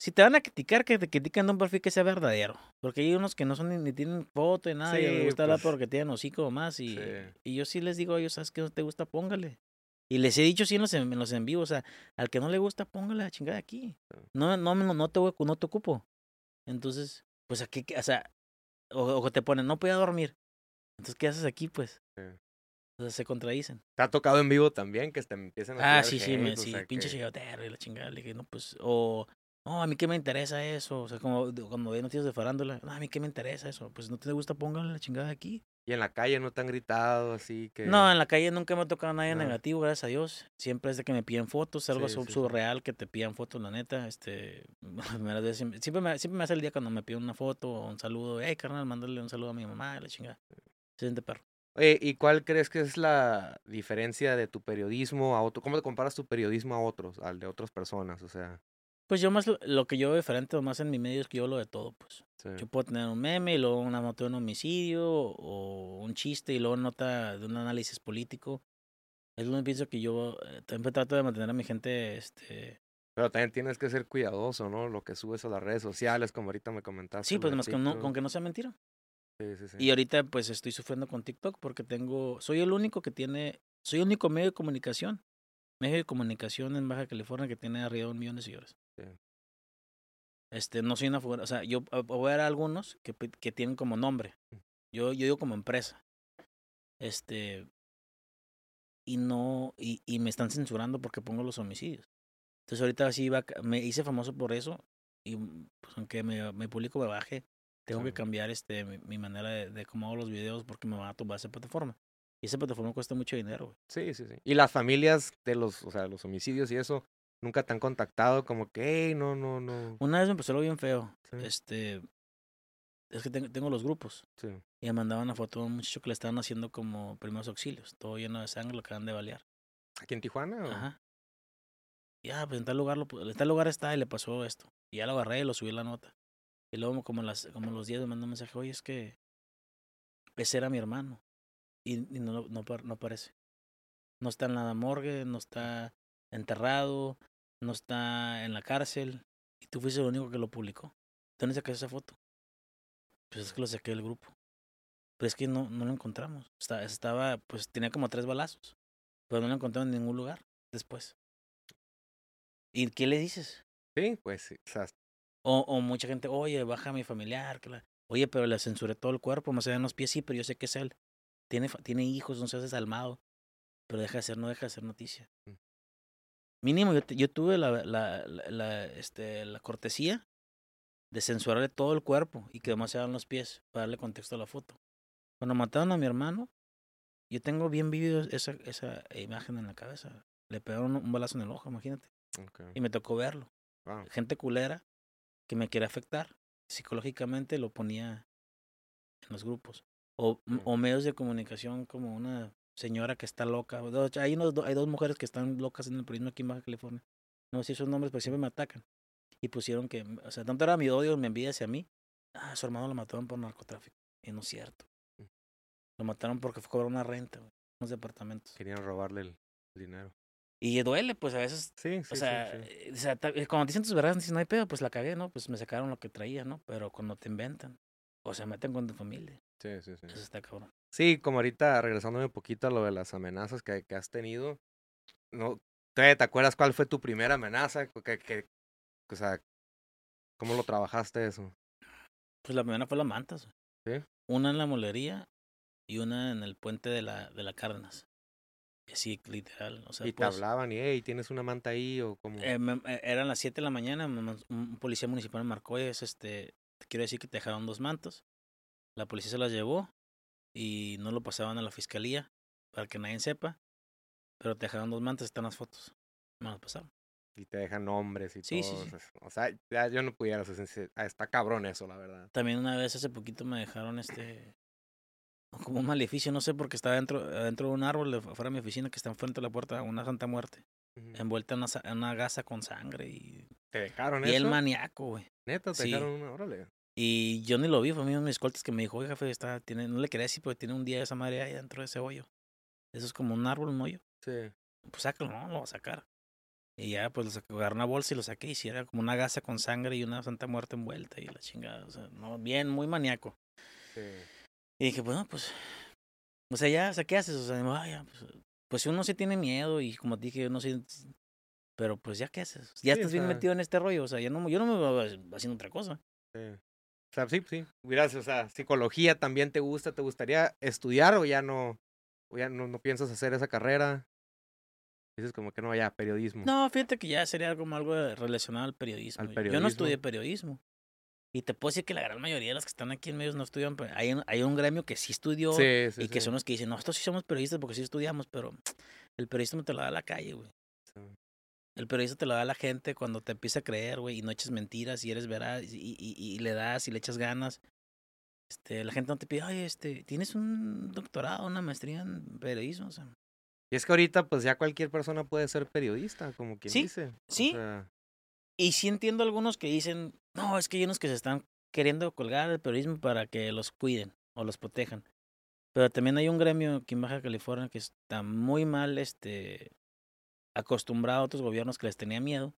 S2: Si te van a criticar, que te critican de un perfil que sea verdadero. Porque hay unos que no son ni, ni tienen foto ni nada. y
S1: Sí,
S2: les gusta hablar
S1: pues,
S2: porque tienen hocico o más. Y,
S1: sí.
S2: y yo sí les digo a ellos, ¿sabes qué no te gusta? Póngale. Y les he dicho sí en los en, los en vivo, o sea, al que no le gusta, póngale la chingada aquí. No, no, no, no, te, no te ocupo. Entonces, pues aquí, o sea, o, o que te ponen, no podía dormir. Entonces, ¿qué haces aquí, pues? O sea, se contradicen.
S1: ¿Te ha tocado en vivo también que te empiecen a
S2: Ah, sí, sí, me, sí, pinche chingotero y la chingada. Le dije, no, pues, o, no, a mí qué me interesa eso. O sea, como cuando veo noticias de farándula, no, a mí qué me interesa eso. Pues no te gusta, póngale la chingada aquí.
S1: Y en la calle no te han gritado así que...
S2: No, en la calle nunca me ha tocado nadie
S1: No.
S2: negativo, gracias a Dios. Siempre es de que me piden fotos, algo
S1: Sí,
S2: su-
S1: sí, sí.
S2: surreal que te pidan fotos, la neta. Este, siempre, me, siempre me hace el día cuando me piden una foto o un saludo. Hey, carnal, mándale un saludo a mi mamá, la chingada. Se siente perro.
S1: Oye, ¿y cuál crees que es la diferencia de tu periodismo a otro? ¿Cómo te comparas tu periodismo a otros, al de otras personas? O sea,
S2: Pues yo más, lo, lo que yo veo diferente o más en mi medio es que yo lo de todo, pues.
S1: sí.
S2: Yo puedo tener un meme y luego una nota de un homicidio o un chiste y luego nota de un análisis político. Es lo que pienso que yo eh, siempre trato de mantener a mi gente, este...
S1: Pero también tienes que ser cuidadoso, ¿no? Lo que subes a las redes sociales, como ahorita me comentaste.
S2: Sí, pues más que no, con que no sea mentira.
S1: Sí, sí, sí.
S2: Y ahorita pues estoy sufriendo con TikTok porque tengo, soy el único que tiene, soy el único medio de comunicación, medio de comunicación en Baja California que tiene arriba de un millón de seguidores.
S1: Sí.
S2: Este, no soy una figura, o sea, yo a- voy a ver a algunos que, que tienen como nombre.
S1: Mm.
S2: Yo, yo digo como empresa. Este, y no, y, y me están censurando porque pongo los homicidios. Entonces ahorita sí iba, me hice famoso por eso y pues aunque me, me publico me baje, tengo que cambiar este mi, mi manera de, de cómo hago los videos porque me van a tumbar esa plataforma. Y esa plataforma cuesta mucho dinero, güey.
S1: Sí, sí, sí. Y las familias de los, o sea, los homicidios y eso, nunca te han contactado como que, hey, no, no, no.
S2: Una vez me pasó algo bien feo.
S1: Sí.
S2: Este, es que tengo, tengo los grupos.
S1: Sí.
S2: Y me mandaban una foto de un muchacho que le estaban haciendo como primeros auxilios. Todo lleno de sangre, lo acaban de balear.
S1: ¿Aquí en Tijuana? o?
S2: Ajá. Ya, pues en tal lugar, lo, en tal lugar está y le pasó esto. Y ya lo agarré y lo subí a la nota. Y luego como las, como los días me mandó un mensaje, oye, es que ese era mi hermano. Y, no, no, no aparece. No está en la morgue, no está enterrado, no está en la cárcel. Y tú fuiste el único que lo publicó. ¿De ¿Dónde sacaste esa foto? Pues es que lo saqué del grupo. Pero es que no, no lo encontramos. Estaba, pues tenía como tres balazos. Pero no lo encontraron en ningún lugar después. ¿Y qué le dices?
S1: Sí, pues, o
S2: O, o mucha gente, oye, baja a mi familiar. que la- Oye, pero le censuré todo el cuerpo, más allá de los pies, sí, pero yo sé que es él. Tiene, tiene hijos, no se hace desalmado. Pero deja de ser, no deja de ser noticia.
S1: Mm.
S2: Mínimo, yo, yo tuve la, la, este, la cortesía de censurarle todo el cuerpo y que además se hagan los pies para darle contexto a la foto. Cuando mataron a mi hermano, yo tengo bien vivido esa, esa imagen en la cabeza. Le pegaron un balazo en el ojo, imagínate.
S1: ok,
S2: Y me tocó verlo
S1: wow.
S2: gente culera que me quiere afectar psicológicamente lo ponía en los grupos o, o medios de comunicación como una señora que está loca hay unos hay dos mujeres que están locas en el periodismo aquí en Baja California no sé sus nombres pero siempre me atacan y pusieron que o sea tanto era mi odio mi envidia hacia mí ah su hermano lo mataron por narcotráfico y no es cierto
S1: Mm.
S2: lo mataron porque fue cobrar una renta güey, unos departamentos
S1: Querían robarle el dinero.
S2: Y duele pues a veces
S1: Sí, sí,
S2: o sea,
S1: sí,
S2: eh, o sea, eh, cuando dicen tus verdades, dices, no hay pedo, pues la cagué, ¿no? Pues me sacaron lo que traía, ¿no? Pero cuando te inventan, o se meten con tu familia,
S1: Sí, sí, sí.
S2: eso está cabrón.
S1: Sí, como ahorita, regresándome un poquito a lo de las amenazas que, que has tenido, ¿no? ¿Te, te acuerdas cuál fue tu primera amenaza? Que, que, o sea, ¿cómo lo trabajaste eso?
S2: Pues la primera fue las mantas.
S1: ¿Sí?
S2: Una en la molería y una en el puente de la, de la Cárdenas. Y Así, literal, o sea,
S1: y te
S2: pues,
S1: hablaban y, hey, ¿tienes una manta ahí o cómo?
S2: eh, eh, eran las 7 de la mañana, un policía municipal me marcó, "Oye, es este, te quiero decir que te dejaron dos mantos. La policía se las llevó y no lo pasaban a la fiscalía para que nadie sepa, pero te dejaron dos mantas, están las fotos. Me las pasaron.
S1: Y te dejan nombres y
S2: Sí, sí,
S1: todo.
S2: sí.
S1: o sea, O sea, ya yo no pudiera, o sea, se- ah, está cabrón eso, la verdad.
S2: También una vez hace poquito me dejaron este como un maleficio, no sé, porque estaba dentro, dentro de un árbol afuera de mi oficina que está enfrente de la puerta, una santa muerte, envuelta en una, en una gasa con sangre y,
S1: ¿Te dejaron
S2: y
S1: eso?
S2: el maníaco, güey.
S1: Neta, te
S2: Sí.
S1: dejaron una, órale.
S2: Y yo ni lo vi, fue uno de mis escoltas que me dijo, oye, jefe, está, tiene, no le quería decir, porque tiene un día esa madre ahí dentro de ese hoyo. Eso es como un árbol, un hoyo.
S1: Sí.
S2: Pues sácalo, no, lo voy a sacar. Y ya, pues agarré una bolsa y lo saqué y si era como una gasa con sangre y una santa muerte envuelta y la chingada. O sea, no, bien, muy maníaco.
S1: Sí.
S2: Y dije, bueno, pues, o sea, ya, o sea, ¿qué haces? O sea, digo, "Ah, ya, pues, pues uno sí tiene miedo y como te dije, yo no sé, pero pues ya, ¿qué haces? Ya
S1: Sí, o
S2: estás bien metido en este rollo, o sea, yo no, yo no me veo haciendo otra cosa.
S1: Sí. O sea, sí, sí. Hubieras, o sea, psicología también te gusta, ¿te gustaría estudiar o ya no, o ya no, no piensas hacer esa carrera? Dices como que no, ya, periodismo.
S2: No, fíjate que ya sería como algo relacionado al periodismo.
S1: Al
S2: Yo no
S1: periodismo.
S2: estudié periodismo. Y te puedo decir que la gran mayoría de los que están aquí en medios no estudian. pe- Hay un, hay un gremio que sí estudió
S1: sí, sí,
S2: y que
S1: sí.
S2: son los que dicen, no, nosotros sí somos periodistas porque sí estudiamos, pero el periodismo te lo da la calle, güey. El periodista te lo da la gente cuando te empieza a creer, güey, y no eches mentiras y eres veraz y, y, y le das y le echas ganas. Este, la gente no te pide, ay, este, tienes un doctorado, una maestría en periodismo. O sea,
S1: Y es que ahorita, pues ya cualquier persona puede ser periodista, como quien
S2: Sí,
S1: dice. O
S2: sí.
S1: sea,
S2: y sí entiendo algunos que dicen, no, es que hay unos que se están queriendo colgar el periodismo para que los cuiden o los protejan. Pero también hay un gremio aquí en Baja California que está muy mal este, acostumbrado a otros gobiernos que les tenía miedo.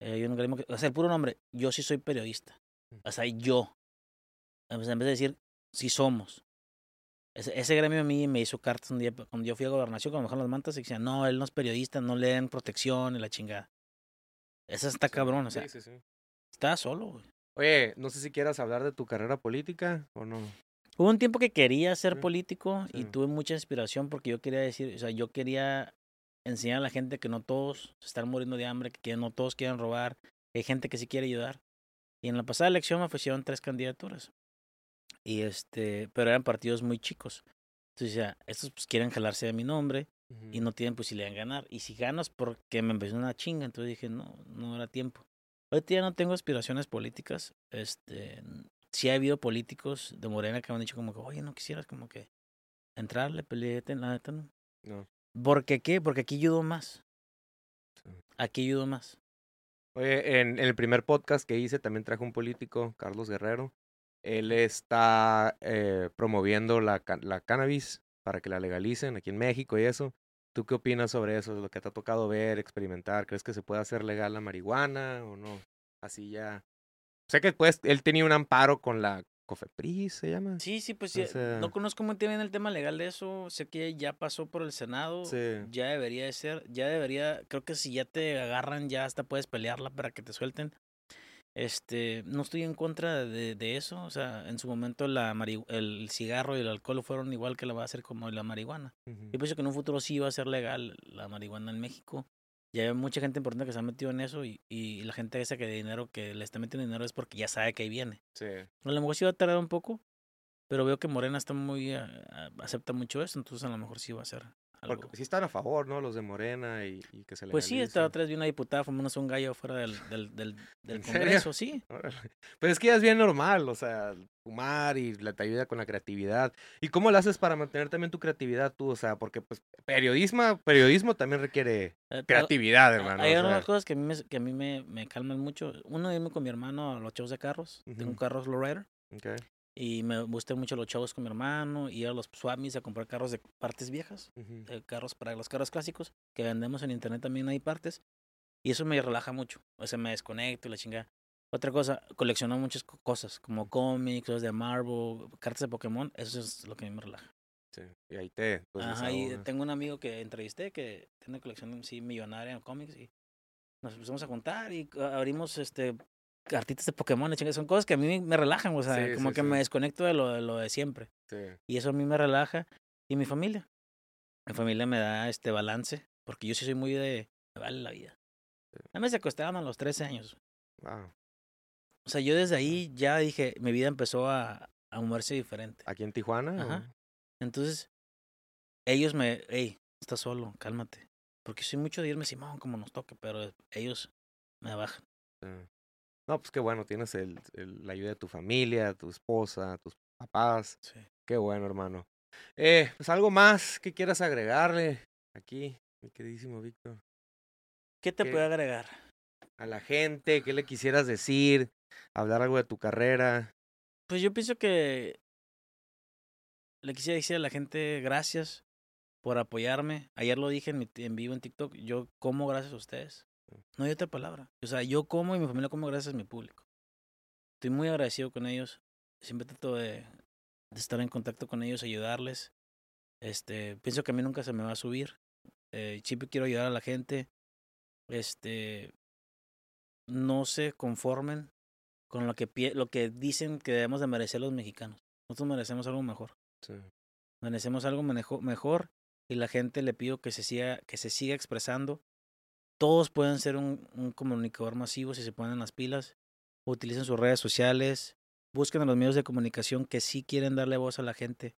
S2: Eh, hay un gremio que, o sea, el puro nombre, yo sí soy periodista. O sea, yo. En vez de decir, sí somos. Ese, ese gremio a mí me hizo cartas un día cuando yo fui a gobernación, cuando me bajaron las mantas, y decían, no, él no es periodista, no le den protección y la chingada. Esa está cabrón, o sea,
S1: sí, sí, sí.
S2: Está solo, güey.
S1: Oye, no sé si quieras hablar de tu carrera política o no.
S2: Hubo un tiempo que quería ser
S1: Sí,
S2: político y tuve mucha inspiración porque yo quería decir, o sea, yo quería enseñar a la gente que no todos se están muriendo de hambre, que no todos quieren robar, que hay gente que sí quiere ayudar. Y en la pasada elección me ofrecieron tres candidaturas. Y este, pero eran partidos muy chicos. Entonces, ya, estos pues quieren jalarse de mi nombre y no tienen posibilidad de ganar. Y si ganas porque me empezó una chinga, entonces dije, no, no era tiempo. Ahorita ya no tengo aspiraciones políticas. Este, sí ha habido políticos de Morena que me han dicho como que, oye, no quisieras como que entrarle, pelearte, la neta no.
S1: No.
S2: ¿Por qué qué? Porque aquí ayudo más.
S1: Sí.
S2: Aquí ayudo más.
S1: Oye, en, en el primer podcast que hice también traje un político, Carlos Guerrero. Él está eh, promoviendo la, la cannabis para que la legalicen aquí en México y eso. ¿Tú qué opinas sobre eso? ¿Lo que te ha tocado ver, experimentar? ¿Crees que se puede hacer legal la marihuana o no? Así ya. Sé que pues él tenía un amparo con la COFEPRIS, ¿se llama?
S2: Sí, sí, pues
S1: O sea-
S2: no conozco muy bien el tema legal de eso. Sé que ya pasó por el Senado.
S1: Sí.
S2: Ya debería de ser. Ya debería. Creo que si ya te agarran, ya hasta puedes pelearla para que te suelten. Este, no estoy en contra de, de eso. O sea, en su momento la el cigarro y el alcohol fueron igual que la va a hacer como la marihuana.
S1: Ujú.
S2: Yo pienso que en un futuro sí va a ser legal la marihuana en México. Ya hay mucha gente importante que se ha metido en eso y, y la gente esa que de dinero que le está metiendo dinero es porque ya sabe que ahí viene.
S1: Sí.
S2: A lo mejor sí va a tardar un poco, pero veo que Morena está muy ah, acepta mucho eso, entonces a lo mejor sí va a ser algo.
S1: Porque sí están a favor, ¿no? Los de Morena y, y que se
S2: Pues sí, esta otra vez vi una diputada fumándose un gallo fuera del, del, del, del
S1: ¿En serio?
S2: Congreso, sí.
S1: Órale. Pues es que ya es bien normal, o sea, fumar y la, te ayuda con la creatividad. ¿Y cómo lo haces para mantener también tu creatividad tú? O sea, porque pues periodismo, periodismo también requiere
S2: Eh,
S1: creatividad, hermano.
S2: Hay
S1: o
S2: algunas
S1: sea,
S2: cosas que a mí, me, que a mí me, me calman mucho. Uno, irme con mi hermano a los shows de carros. Tengo un carro Lowrider.
S1: ok,
S2: Y me gustan mucho los shows con mi hermano. Ir a los Swamis a comprar carros de partes viejas.
S1: ujú,
S2: eh, carros para los carros clásicos que vendemos en internet también hay partes y eso me relaja mucho o sea me desconecto y la chingada otra cosa colecciono muchas co- cosas como cómics cosas de Marvel cartas de Pokémon eso es lo que a mí me relaja
S1: sí, Y ahí te. pues,
S2: Ajá, y tengo un amigo que entrevisté que tiene una colección sí, millonaria en cómics y nos empezamos a juntar y a- abrimos este cartitas de Pokémon son cosas que a mí me relajan o sea
S1: Sí,
S2: como
S1: sí,
S2: que me desconecto de lo, de lo de siempre
S1: Sí,
S2: y eso a mí me relaja. Y mi familia. Mi familia me da este balance. Porque yo sí soy muy de. Me vale la vida. A mí me secuestraron a los 13 años.
S1: wow.
S2: O sea, yo desde ahí ya dije. Mi vida empezó a, a moverse diferente.
S1: ¿Aquí en Tijuana?
S2: Ajá. Entonces, ellos me. Hey, estás solo, cálmate. Porque soy mucho de irme Simón como nos toque. Pero ellos me bajan.
S1: sí. No, pues qué bueno, tienes el, el- la ayuda de tu familia, tu esposa, tus papás.
S2: Sí.
S1: Qué bueno, hermano. Eh, pues algo más que quieras agregarle aquí, mi queridísimo Víctor.
S2: ¿Qué te
S1: ¿Qué?
S2: puedo agregar?
S1: A la gente, ¿qué le quisieras decir? Hablar algo de tu carrera.
S2: Pues yo pienso que le quisiera decir a la gente gracias por apoyarme. Ayer lo dije en, mi, en vivo en TikTok. Yo como gracias a ustedes. No hay otra palabra. O sea, yo como y mi familia como gracias a mi público. Estoy muy agradecido con ellos. Siempre trato de, de estar en contacto con ellos, ayudarles. Este, pienso que a mí nunca se me va a subir. Eh, siempre quiero ayudar a la gente. Este, no se conformen con lo que, lo que dicen que debemos de merecer los mexicanos. Nosotros merecemos algo mejor.
S1: Sí.
S2: Merecemos algo mejor y la gente le pido que se siga, que se siga expresando. Todos pueden ser un, un comunicador masivo si se ponen las pilas. Utilicen sus redes sociales. Busquen a los medios de comunicación que sí quieren darle voz a la gente.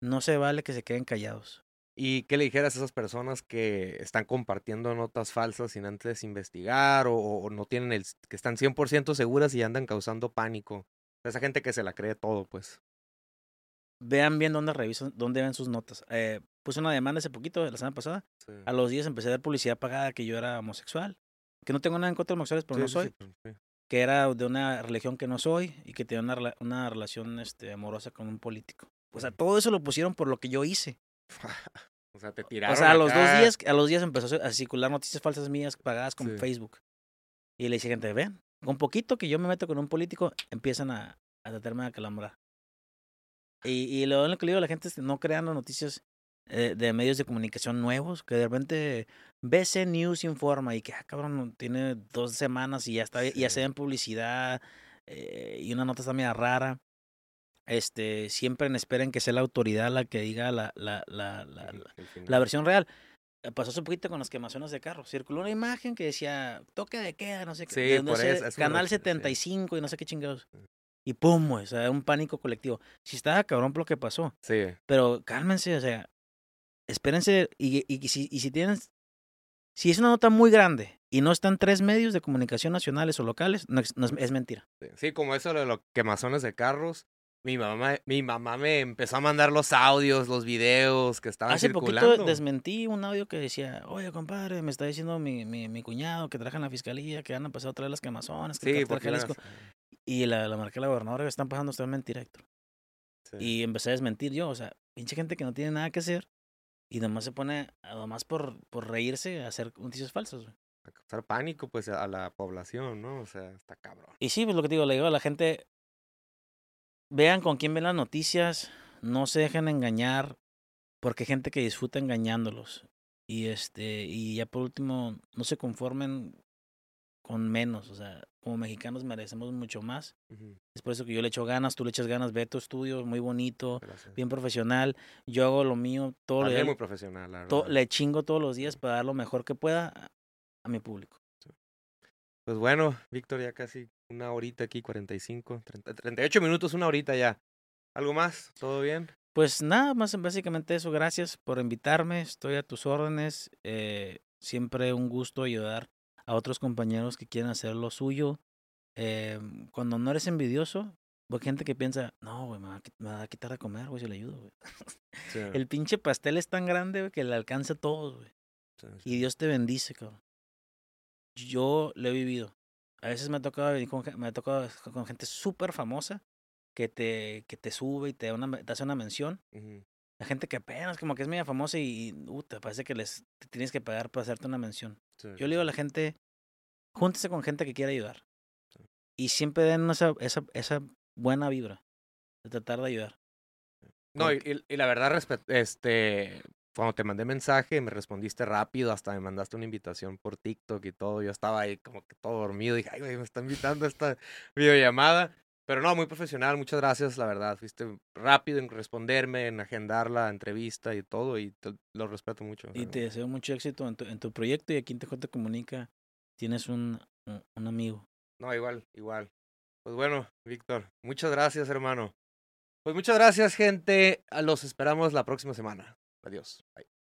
S2: No se vale que se queden callados.
S1: ¿Y qué le dijeras a esas personas que están compartiendo notas falsas sin antes investigar o, o no tienen el, que están 100% seguras y andan causando pánico? Esa gente que se la cree todo, pues.
S2: Vean bien dónde revisan, dónde ven sus notas. Eh, puse una demanda hace poquito, la semana pasada.
S1: Sí.
S2: A los días empecé a dar publicidad pagada que yo era homosexual. Que no tengo nada en contra de homosexuales, pero
S1: Sí,
S2: no soy.
S1: sí,
S2: que era de una religión que no soy y que tenía una, una relación este, amorosa con un político. O sea, todo eso lo pusieron por lo que yo hice.
S1: o sea, te tiraron
S2: o sea, a los dos días, a los días empezó a circular noticias falsas mías pagadas con. Facebook. Y le dije, gente, vean, con poquito que yo me meto con un político, empiezan a, a tratarme de calambrar. Y, y lo único que le digo a la gente es que no crean las noticias eh, de medios de comunicación nuevos, que de repente BC News informa y que, ah, cabrón, tiene dos semanas y ya está, y ya
S1: Sí.
S2: se ven publicidad eh, y una nota está media rara. Este, siempre esperen que sea la autoridad la que diga la, la, la, la, la- versión real. Eh, Pasó hace poquito con las quemazones de carros. Circuló una imagen que decía toque de queda, no sé qué.
S1: Sí,
S2: no sé,
S1: eso, es
S2: Canal
S1: sí.
S2: 75 y no sé qué chingados.
S1: Mm.
S2: Y pum, o sea, un pánico colectivo. Si estaba cabrón por lo que pasó.
S1: Sí,
S2: Pero cálmense, o sea, espérense. Y, y, y si, y si tienen. Si es una nota muy grande y no están tres medios de comunicación nacionales o locales, no, es- no es, es mentira.
S1: sí. Como eso de los quemazones de carros. Mi mamá, mi mamá me empezó a mandar los audios, los videos que estaban
S2: Hace
S1: circulando.
S2: poquito desmentí un audio que decía, oye, compadre, me está diciendo mi, mi, mi cuñado que trabaja en la fiscalía, que han pasado otra vez las quemazones, que
S1: Sí,
S2: el cartel
S1: porque
S2: Jalisco". Y la, la marqué a la gobernadora que están pasando ustedes mentira, Héctor.
S1: Sí.
S2: Y empecé a desmentir yo, o sea, pinche gente que no tiene nada que hacer y nomás se pone, nomás por, por reírse, a hacer noticias falsas. güey.
S1: a causar pánico pues a la población, ¿no? O sea, está cabrón.
S2: Y sí, pues lo que te digo, le digo a la gente, vean con quién ven las noticias, no se dejen engañar, porque hay gente que disfruta engañándolos. Y este, y ya por último, no se conformen con menos, o sea, como mexicanos merecemos mucho más. Es por eso que yo le echo ganas, tú le echas ganas, ve tu estudio, muy bonito,
S1: gracias.
S2: bien profesional. Yo hago lo mío, todo
S1: También
S2: le,
S1: muy profesional, la verdad.
S2: le chingo todos los días para dar lo mejor que pueda a, a mi público.
S1: Pues bueno, Víctor, ya casi una horita aquí, 45, 30, 38 minutos, una horita ya. ¿Algo más? ¿Todo bien?
S2: Pues nada más, básicamente eso. Gracias por invitarme. Estoy a tus órdenes. Eh, siempre un gusto ayudar a otros compañeros que quieren hacer lo suyo. Eh, cuando no eres envidioso, hay gente que piensa, no, güey, me, va a qui- me va a quitar de comer, güey, si le ayudo, güey.
S1: Sí,
S2: El pinche pastel es tan grande, güey, que le alcanza a todos, güey.
S1: sí,
S2: Y. Dios te bendice, cabrón. Yo lo he vivido. A veces me ha tocado venir con, me ha tocado con gente súper famosa que te, que te sube y te, da una, te hace una mención. La gente que apenas como que es media famosa y, y, uh, te parece que les te tienes que pagar para hacerte una mención.
S1: Sí,
S2: Yo le digo a la gente, júntese con gente que quiera ayudar.
S1: Sí.
S2: Y siempre den esa, esa, esa buena vibra de tratar de ayudar.
S1: No, y, y- y la verdad, este, cuando te mandé mensaje, me respondiste rápido, hasta me mandaste una invitación por TikTok y todo. Yo estaba ahí como que todo dormido. Dije, ay, güey, me está invitando a esta videollamada. Pero no, muy profesional, muchas gracias, la verdad. Fuiste rápido en responderme, en agendar la entrevista y todo, y te- lo respeto mucho.
S2: Y te deseo mucho éxito en tu, en tu proyecto y aquí en TJ Comunica tienes un, un amigo.
S1: No, igual, igual. Pues bueno, Víctor, muchas gracias, hermano. Pues muchas gracias, gente. Los esperamos la próxima semana. Adiós. Bye.